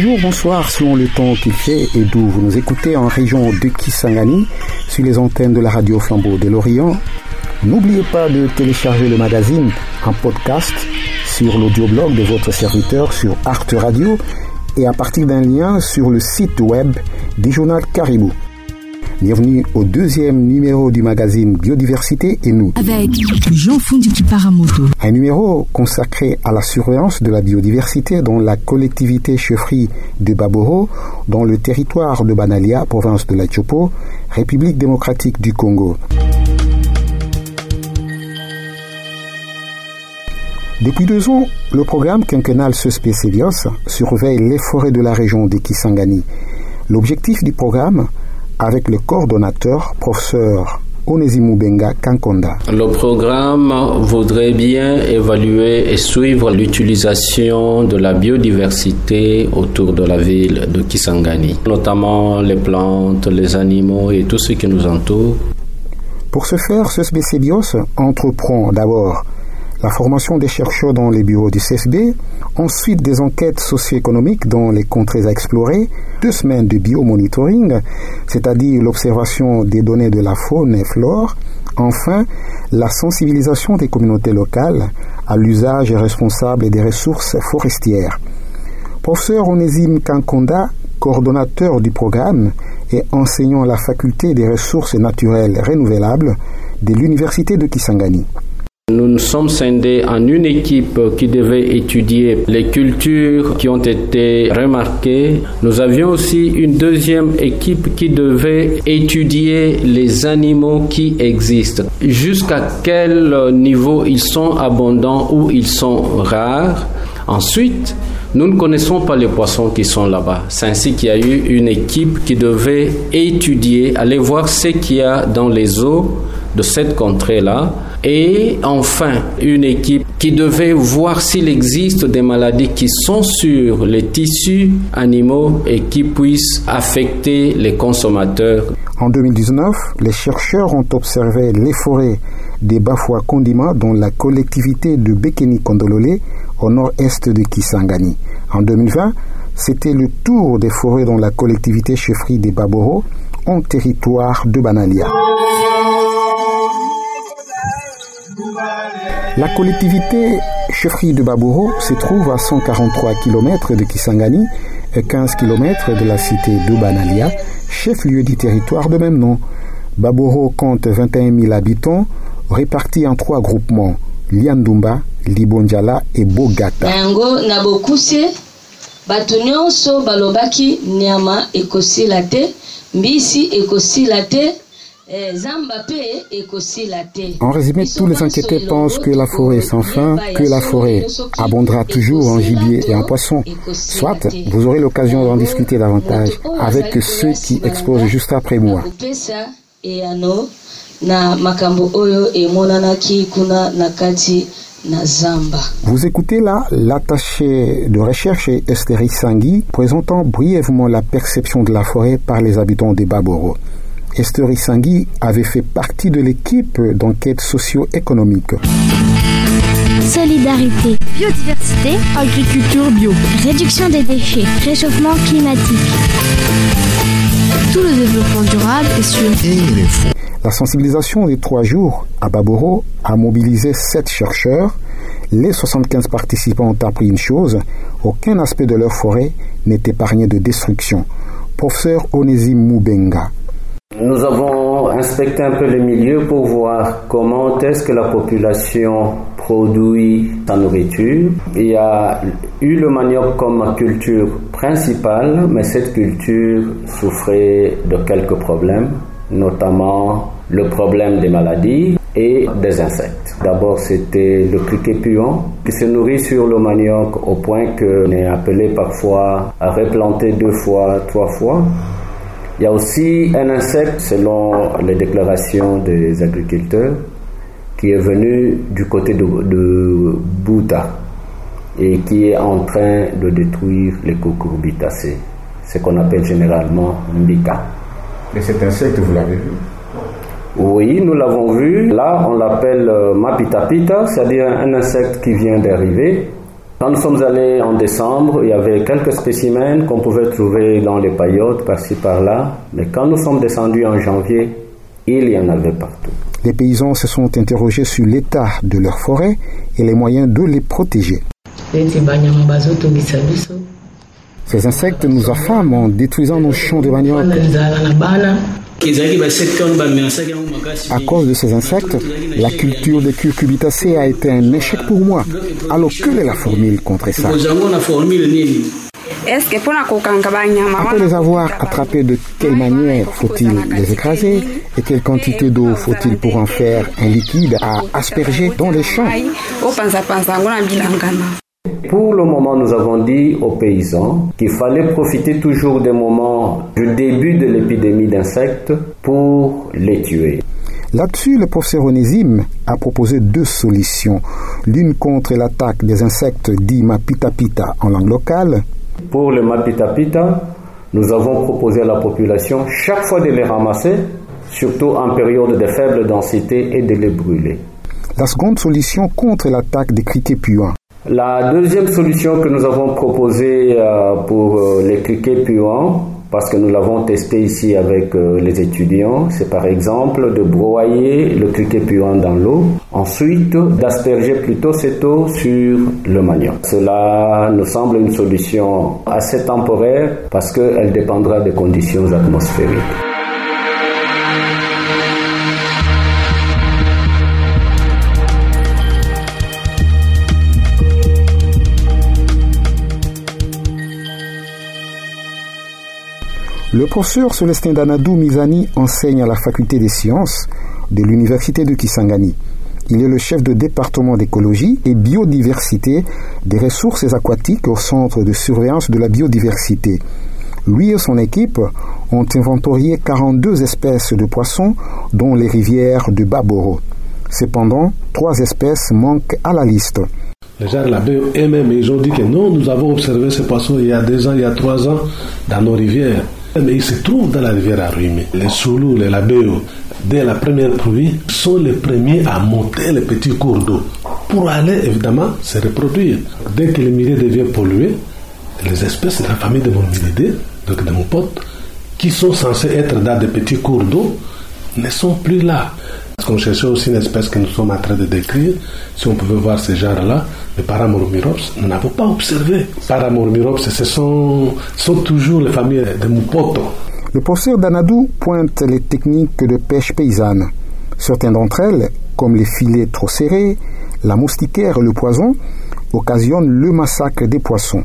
Bonjour, bonsoir, selon le temps qu'il fait et d'où vous nous écoutez en région de Kisangani, sur les antennes de la radio Flambeau de l'Orient. N'oubliez pas de télécharger le magazine en podcast sur l'audioblog de votre serviteur sur Art Radio et à partir d'un lien sur le site web du journal Caribou. Bienvenue au deuxième numéro du magazine Biodiversité et nous. Avec Jean Fondiki Paramoto. Un numéro consacré à la surveillance de la biodiversité dans la collectivité chefferie de Baboro, dans le territoire de Banalia, province de la Chopo, République démocratique du Congo. Depuis deux ans, le programme quinquennal Suspecelios surveille les forêts de la région de Kisangani. L'objectif du programme, avec le coordonnateur, professeur Benga Kankonda. Le programme voudrait bien évaluer et suivre l'utilisation de la biodiversité autour de la ville de Kisangani, notamment les plantes, les animaux et tout ce qui nous entoure. Pour ce faire, ce Bios entreprend d'abord la formation des chercheurs dans les bureaux du CSB, ensuite des enquêtes socio-économiques dans les contrées à explorer, deux semaines de biomonitoring, c'est-à-dire l'observation des données de la faune et flore, enfin la sensibilisation des communautés locales à l'usage responsable des ressources forestières. Professeur Onésime Kankonda, coordonnateur du programme et enseignant à la faculté des ressources naturelles renouvelables de l'Université de Kisangani. Nous nous sommes scindés en une équipe qui devait étudier les cultures qui ont été remarquées. Nous avions aussi une deuxième équipe qui devait étudier les animaux qui existent. Jusqu'à quel niveau ils sont abondants ou ils sont rares? Ensuite, nous ne connaissons pas les poissons qui sont là-bas. C'est ainsi qu'il y a eu une équipe qui devait étudier, aller voir ce qu'il y a dans les eaux de cette contrée-là et enfin, une équipe qui devait voir s'il existe des maladies qui sont sur les tissus animaux et qui puissent affecter les consommateurs. En 2019, les chercheurs ont observé les forêts des Bafouas Kondima dans la collectivité de Bekeni Kondolole au nord-est de Kisangani. En 2020, c'était le tour des forêts dans la collectivité chefferie des Baboro en territoire de Banalia. La collectivité chefferie de Baboro se trouve à 143 km de Kisangani et 15 km de la cité de Banalia, chef-lieu du territoire de même nom. Baboro compte 21 000 habitants répartis en trois groupements, Liandumba, Libonjala et Bogata. En résumé, tous les inquiétés pensent que la forêt est sans fin, que la forêt abondera toujours en gibier et en poisson. Soit vous aurez l'occasion d'en discuter davantage avec ceux qui exposent juste après moi. Vous écoutez là l'attaché de recherche Esther Sangui présentant brièvement la perception de la forêt par les habitants des Baboro. Esther Sangui avait fait partie de l'équipe d'enquête socio-économique. Solidarité, biodiversité, agriculture bio, réduction des déchets, réchauffement climatique. Tout le développement durable est sur La sensibilisation des trois jours à Baboro a mobilisé sept chercheurs. Les 75 participants ont appris une chose, aucun aspect de leur forêt n'est épargné de destruction. Professeur Onésime Moubenga, nous avons inspecté un peu les milieux pour voir comment est-ce que la population produit sa nourriture. Il y a eu le manioc comme culture principale, mais cette culture souffrait de quelques problèmes, notamment le problème des maladies et des insectes. D'abord, c'était le criquet puant qui se nourrit sur le manioc au point qu'on est appelé parfois à replanter deux fois, trois fois. Il y a aussi un insecte, selon les déclarations des agriculteurs, qui est venu du côté de, de Bouta et qui est en train de détruire les cucurbitacées, ce qu'on appelle généralement Mbika. Et cet insecte, vous l'avez vu? Oui, nous l'avons vu. Là, on l'appelle euh, Mapitapita, c'est-à-dire un insecte qui vient d'arriver Quand nous sommes allés en décembre, il y avait quelques spécimens qu'on pouvait trouver dans les paillotes par-ci par-là, mais quand nous sommes descendus en janvier, il y en avait partout. Les paysans se sont interrogés sur l'état de leurs forêts et les moyens de les protéger. Ces insectes nous affament en détruisant nos champs de manioc. À cause de ces insectes, la culture de curcubitacées a été un échec pour moi. Alors que est la formule contre ça? Après les avoir attrapés, de quelle manière faut-il les écraser? Et quelle quantité d'eau faut-il pour en faire un liquide à asperger dans les champs? Pour le moment, nous avons dit aux paysans qu'il fallait profiter toujours des moments du début de l'épidémie d'insectes pour les tuer. Là-dessus, le professeur Onésime a proposé deux solutions. L'une contre l'attaque des insectes dits mapitapita en langue locale. Pour le mapitapita, nous avons proposé à la population chaque fois de les ramasser, surtout en période de faible densité, et de les brûler. La seconde solution contre l'attaque des criquets puants. La deuxième solution que nous avons proposée euh, pour euh, les criquets puants, parce que nous l'avons testé ici avec euh, les étudiants, c'est par exemple de broyer le criquet puant dans l'eau, ensuite d'asperger plutôt cette eau sur le manioc. Cela nous semble une solution assez temporaire parce qu'elle dépendra des conditions atmosphériques. Le professeur Célestin Danadou Mizani enseigne à la faculté des sciences de l'université de Kisangani. Il est le chef de département d'écologie et biodiversité des ressources aquatiques au centre de surveillance de la biodiversité. Lui et son équipe ont inventorié 42 espèces de poissons, dont les rivières de Baboro. Cependant, trois espèces manquent à la liste. Les gens là eux-mêmes, ils ont dit que non, nous avons observé ces poissons il y a deux ans, il y a trois ans, dans nos rivières. Mais ils se trouvent dans la rivière Arruimé. Les Soulous, les Labéo, dès la première pluie, sont les premiers à monter les petits cours d'eau pour aller évidemment se reproduire. Dès que le milieu devient pollué, les espèces de la famille de mon milidé, donc de mon pote, qui sont censées être dans des petits cours d'eau, ne sont plus là. Parce qu'on cherchait aussi une espèce que nous sommes en train de décrire. Si on pouvait voir ce genre-là, le Paramormirops, nous n'avons pas observé. Paramormirops, ce sont, sont toujours les familles de Mupoto. Le professeur Danadou pointe les techniques de pêche paysanne. Certaines d'entre elles, comme les filets trop serrés, la moustiquaire et le poison, occasionnent le massacre des poissons.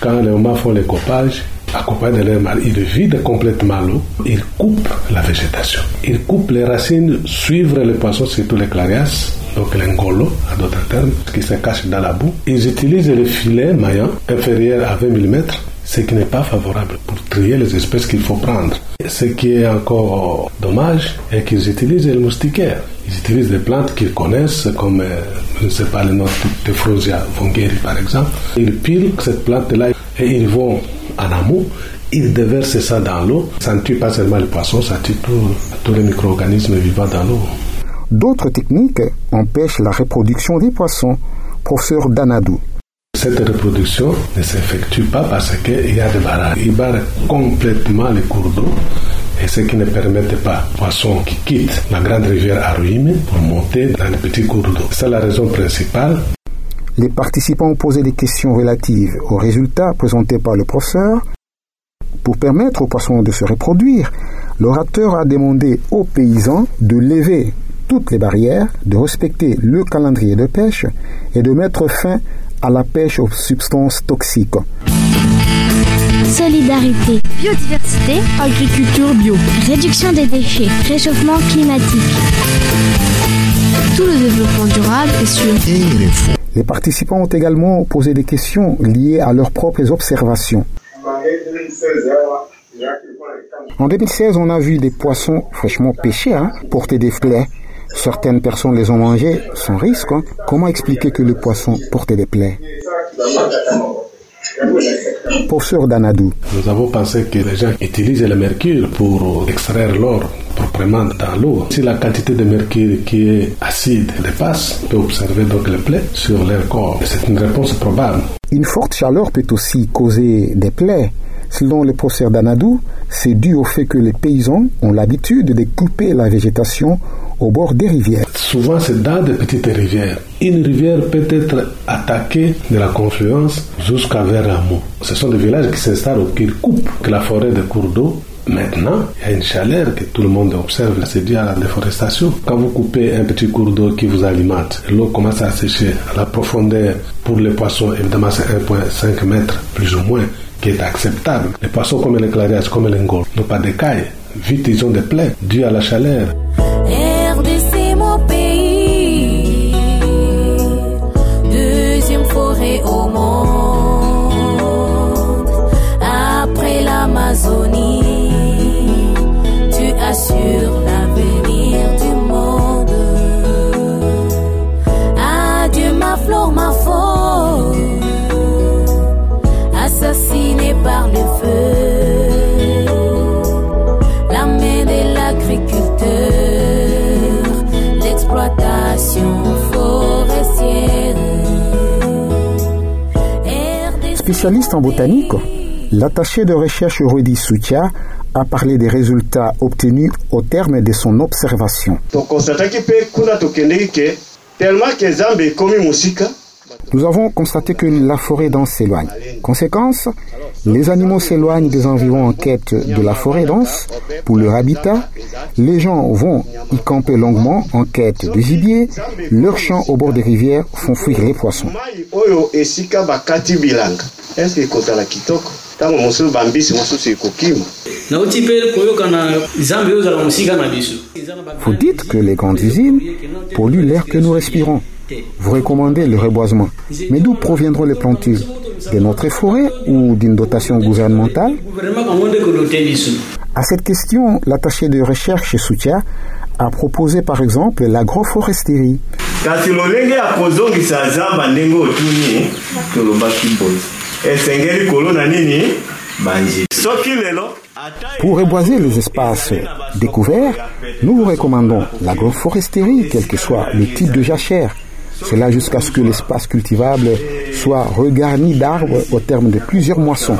Quand les hommes font les copages, accompagné de leur mari, ils vident complètement l'eau, ils coupent la végétation. Ils coupent les racines, suivre les poissons, surtout les clarias, donc l'engolo, à d'autres termes, qui se cachent dans la boue. Ils utilisent les filets maillants inférieurs à 20 mm, ce qui n'est pas favorable pour trier les espèces qu'il faut prendre. Ce qui est encore dommage est qu'ils utilisent les moustiquaires. Ils utilisent des plantes qu'ils connaissent, comme, euh, je ne sais pas le nom de Frosia vongeri par exemple. Ils pilent cette plante-là et ils vont en amont, ils déversent ça dans l'eau. Ça ne tue pas seulement les poissons, ça tue tous les micro-organismes vivants dans l'eau. D'autres techniques empêchent la reproduction des poissons. Professeur Danadou. Cette reproduction ne s'effectue pas parce qu'il y a des barrages. Ils barrent complètement les cours d'eau et ce qui ne permet pas aux poissons qui quittent la grande rivière Aruime pour monter dans les petits cours d'eau. C'est la raison principale. Les participants ont posé des questions relatives aux résultats présentés par le professeur. Pour permettre aux poissons de se reproduire, l'orateur a demandé aux paysans de lever toutes les barrières, de respecter le calendrier de pêche et de mettre fin à la pêche aux substances toxiques. Solidarité, biodiversité, agriculture bio, réduction des déchets, réchauffement climatique. Tout le développement durable est sur Les participants ont également posé des questions liées à leurs propres observations. En 2016, on a vu des poissons fraîchement pêchés hein, porter des plaies. Certaines personnes les ont mangés sans risque. Hein. Comment expliquer que le poisson portait des plaies? Professeur Danadou. Nous avons pensé que les gens utilisent le mercure pour extraire l'or, vraiment dans l'eau. Si la quantité de mercure qui est acide dépasse, on peut observer donc les plaies sur leur corps. C'est une réponse probable. Une forte chaleur peut aussi causer des plaies. Selon le professeur Danadou, c'est dû au fait que les paysans ont l'habitude de couper la végétation au bord des rivières. Souvent, c'est dans des petites rivières. Une rivière peut être attaquée de la confluence jusqu'à vers mot. Ce sont des villages qui s'installent ou qui coupent la forêt de cours d'eau Maintenant, il y a une chaleur que tout le monde observe, c'est dû à la déforestation. Quand vous coupez un petit cours d'eau qui vous alimente, l'eau commence à sécher. La profondeur pour les poissons, évidemment, c'est 1,5 mètres, plus ou moins, qui est acceptable. Les poissons comme les clarias, comme les n'ont pas d'écailles. Vite, ils ont des plaies dues à la chaleur. Spécialiste en botanique, l'attaché de recherche Rudy Soutia a parlé des résultats obtenus au terme de son observation. Nous avons constaté que la forêt dense s'éloigne. Conséquence, les animaux s'éloignent des environs en quête de la forêt dense pour leur habitat. Les gens vont y camper longuement en quête de gibier. Leurs champs au bord des rivières font fuir les poissons. Vous dites que les grandes usines polluent l'air que nous respirons. Vous recommandez le reboisement. Mais d'où proviendront les plantures De notre forêt ou d'une dotation gouvernementale? À cette question, l'attaché de recherche Soutia a proposé par exemple l'agroforesterie. Pour reboiser les espaces découverts, nous vous recommandons l'agroforesterie, quel que soit le type de jachère. Cela jusqu'à ce que l'espace cultivable soit regarni d'arbres au terme de plusieurs moissons.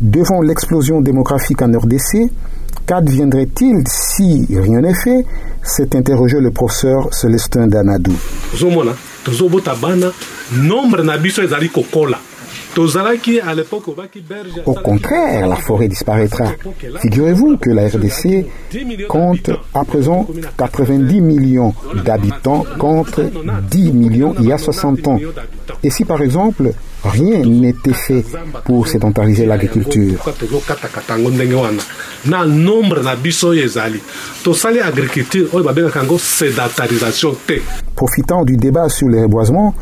Devant l'explosion démographique en RDC, qu'adviendrait-il si rien n'est fait? s'est interrogé le professeur Célestin Danadou. Au contraire, la forêt disparaîtra. Figurez-vous que la RDC compte à présent 90 millions d'habitants contre 10 millions il y a 60 ans. Et si par exemple rien n'était fait pour sédentariser l'agriculture? Profitant du débat sur les reboisements,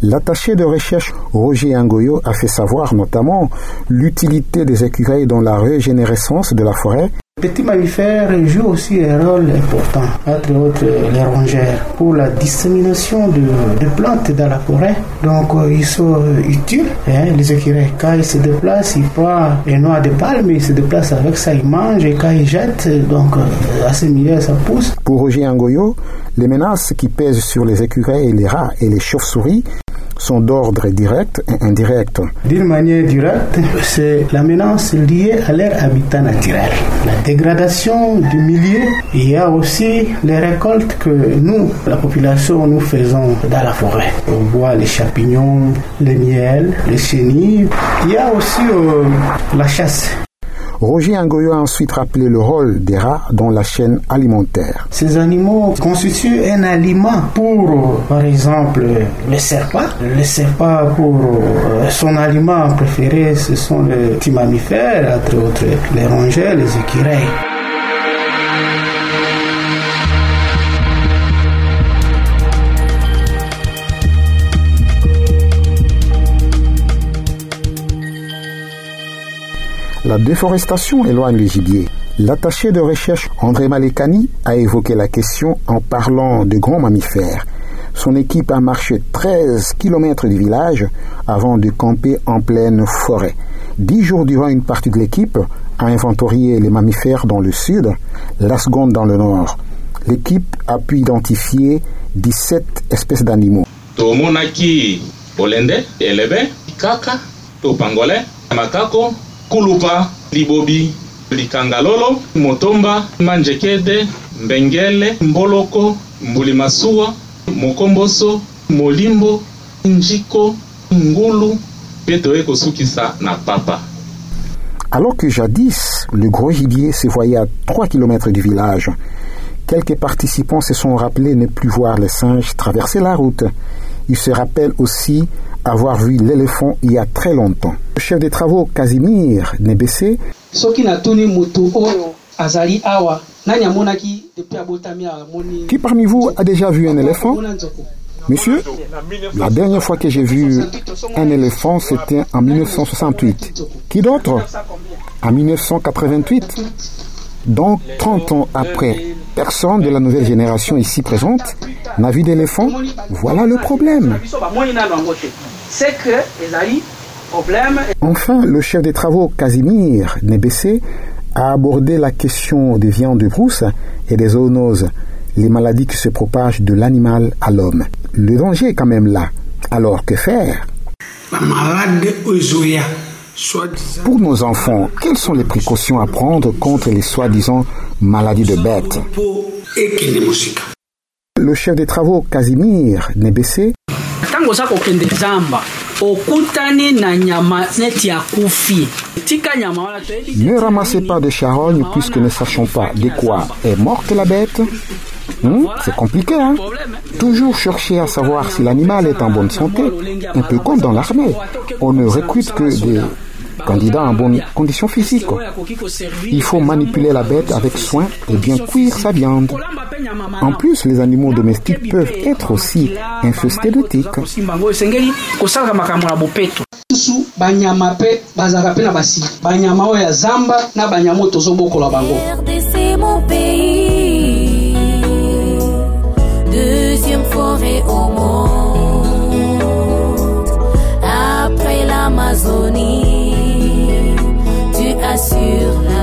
L'attaché de recherche Roger Angoyo a fait savoir notamment l'utilité des écureuils dans la régénérescence de la forêt. Les petits mammifères jouent aussi un rôle important, entre autres les rongeurs, pour la dissémination de, plantes dans la forêt. Donc euh, ils sont utiles. Hein, les écureuils, quand ils se déplacent, ils prennent les noix de palme, ils se déplacent avec ça, ils mangent et quand ils jettent, donc euh, à ce milieu, ça pousse. Pour Roger Angoyo, les menaces qui pèsent sur les écureuils, les rats et les chauves-souris d'ordre direct et indirect. D'une manière directe, c'est la menace liée à leur habitat naturel. La dégradation du milieu, il y a aussi les récoltes que nous, la population, nous faisons dans la forêt. On voit les champignons, les miels, les chenilles. Il y a aussi euh, la chasse. Roger Angoyo a ensuite rappelé le rôle des rats dans la chaîne alimentaire. Ces animaux constituent un aliment pour, par exemple, le serpent. Le serpent, pour euh, son aliment préféré, ce sont les petits mammifères, entre autres les rongeurs, les écureuils. La déforestation éloigne les gibiers. L'attaché de recherche André Malekani a évoqué la question en parlant de grands mammifères. Son équipe a marché 13 km du village avant de camper en pleine forêt. Dix jours durant, une partie de l'équipe a inventorié les mammifères dans le sud, la seconde dans le nord. L'équipe a pu identifier 17 espèces d'animaux. tomonaki bolende elebe kaka to pangolin makako kulupa libobi likangalolo motomba manjekede mbengele mboloko mbuli masuwa mokomboso molimbo njiko ngulu mpe toye kosukisa na papa Alors que jadis, le gros gibier se voyait à 3 km du village, quelques participants se sont rappelés ne plus voir les singes traverser la route. Ils se rappellent aussi avoir vu l'éléphant il y a très longtemps. Le chef des travaux, Casimir Nebessé, qui parmi vous a déjà vu un éléphant? Monsieur, la dernière fois que j'ai vu un éléphant, c'était en 1968. Qui d'autre? En 1988. Donc, 30 ans après, personne de la nouvelle génération ici présente n'a vu d'éléphant. Voilà le problème. Enfin, le chef des travaux, Casimir Nebessé, a abordé la question des viandes de brousse et des zoonoses, les maladies qui se propagent de l'animal à l'homme. Le danger est quand même là. Alors que faire? Pour nos enfants, quelles sont les précautions à prendre contre les soi-disant maladies de bêtes Le chef des travaux, Casimir Nebessé, ne ramassez pas de charognes puisque ne sachons pas de quoi est morte la bête. Hmm, C'est compliqué, hein. Toujours chercher à savoir si l'animal est en bonne santé, un peu comme dans l'armée. On ne recrute que des candidats en bonne condition physique. Il faut manipuler la bête avec soin et bien cuire sa viande. En plus, les animaux domestiques peuvent être aussi infestés de tiques. mon pays, deuxième forêt au monde, après l'Amazonie, sur la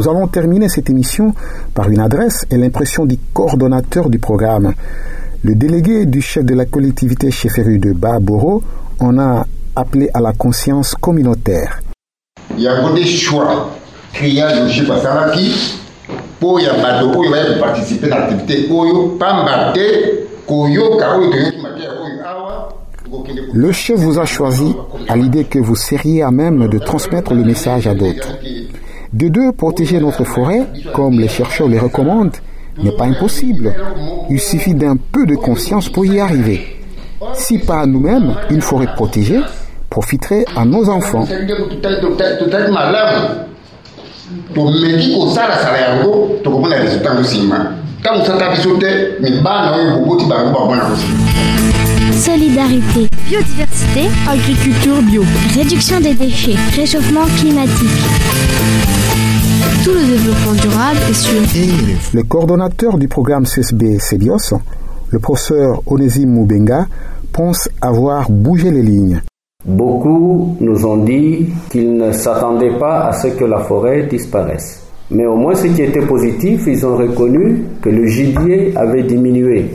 Nous allons terminer cette émission par une adresse et l'impression du coordonnateur du programme. Le délégué du chef de la collectivité chefferie de Baboro en a appelé à la conscience communautaire. choix oyo toyoki mateya oyo awa okokende ko- Le chef vous a choisi à l'idée que vous seriez à même de transmettre le message à d'autres. De deux, protéger notre forêt, comme les chercheurs le recommandent, n'est pas impossible. Il suffit d'un peu de conscience pour y arriver. Si pas à nous-mêmes, une forêt protégée profiterait à nos enfants. Ntango biso te mibana oyo boboti Solidarité, biodiversité, agriculture bio, réduction des déchets, réchauffement climatique. Tout le développement durable est sur Le coordonnateur du programme CSB CEBIOS, le professeur Onésime Moubenga, pense avoir bougé les lignes. Beaucoup nous ont dit qu'ils ne s'attendaient pas à ce que la forêt disparaisse. Mais au moins ce qui était positif, ils ont reconnu que le gibier avait diminué.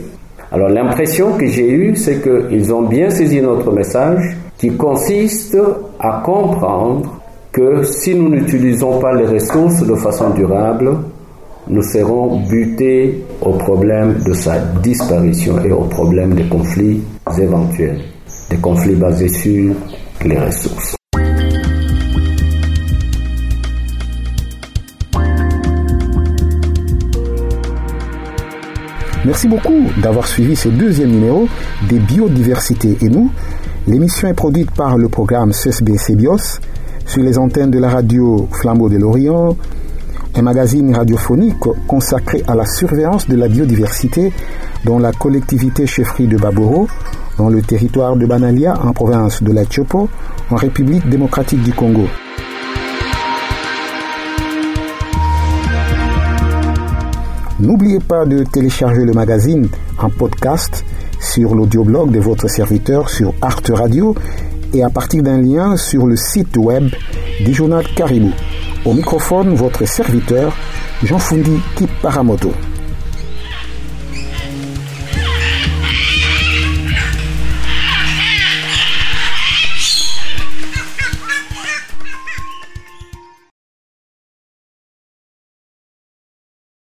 Alors l'impression que j'ai eue, c'est qu'ils ont bien saisi notre message qui consiste à comprendre que si nous n'utilisons pas les ressources de façon durable, nous serons butés au problème de sa disparition et au problème des conflits éventuels, des conflits basés sur les ressources. Merci beaucoup d'avoir suivi ce deuxième numéro des biodiversités et nous. L'émission est produite par le programme CESB CBIOS sur les antennes de la radio Flambeau de l'Orient, un magazine radiophonique consacré à la surveillance de la biodiversité dans la collectivité chefferie de Baboro, dans le territoire de Banalia en province de la Tchopo, en République démocratique du Congo. N'oubliez pas de télécharger le magazine en podcast sur l'audioblog de votre serviteur sur Art Radio et à partir d'un lien sur le site web du journal Caribou. Au microphone, votre serviteur, Jean Fundi Kiparamoto.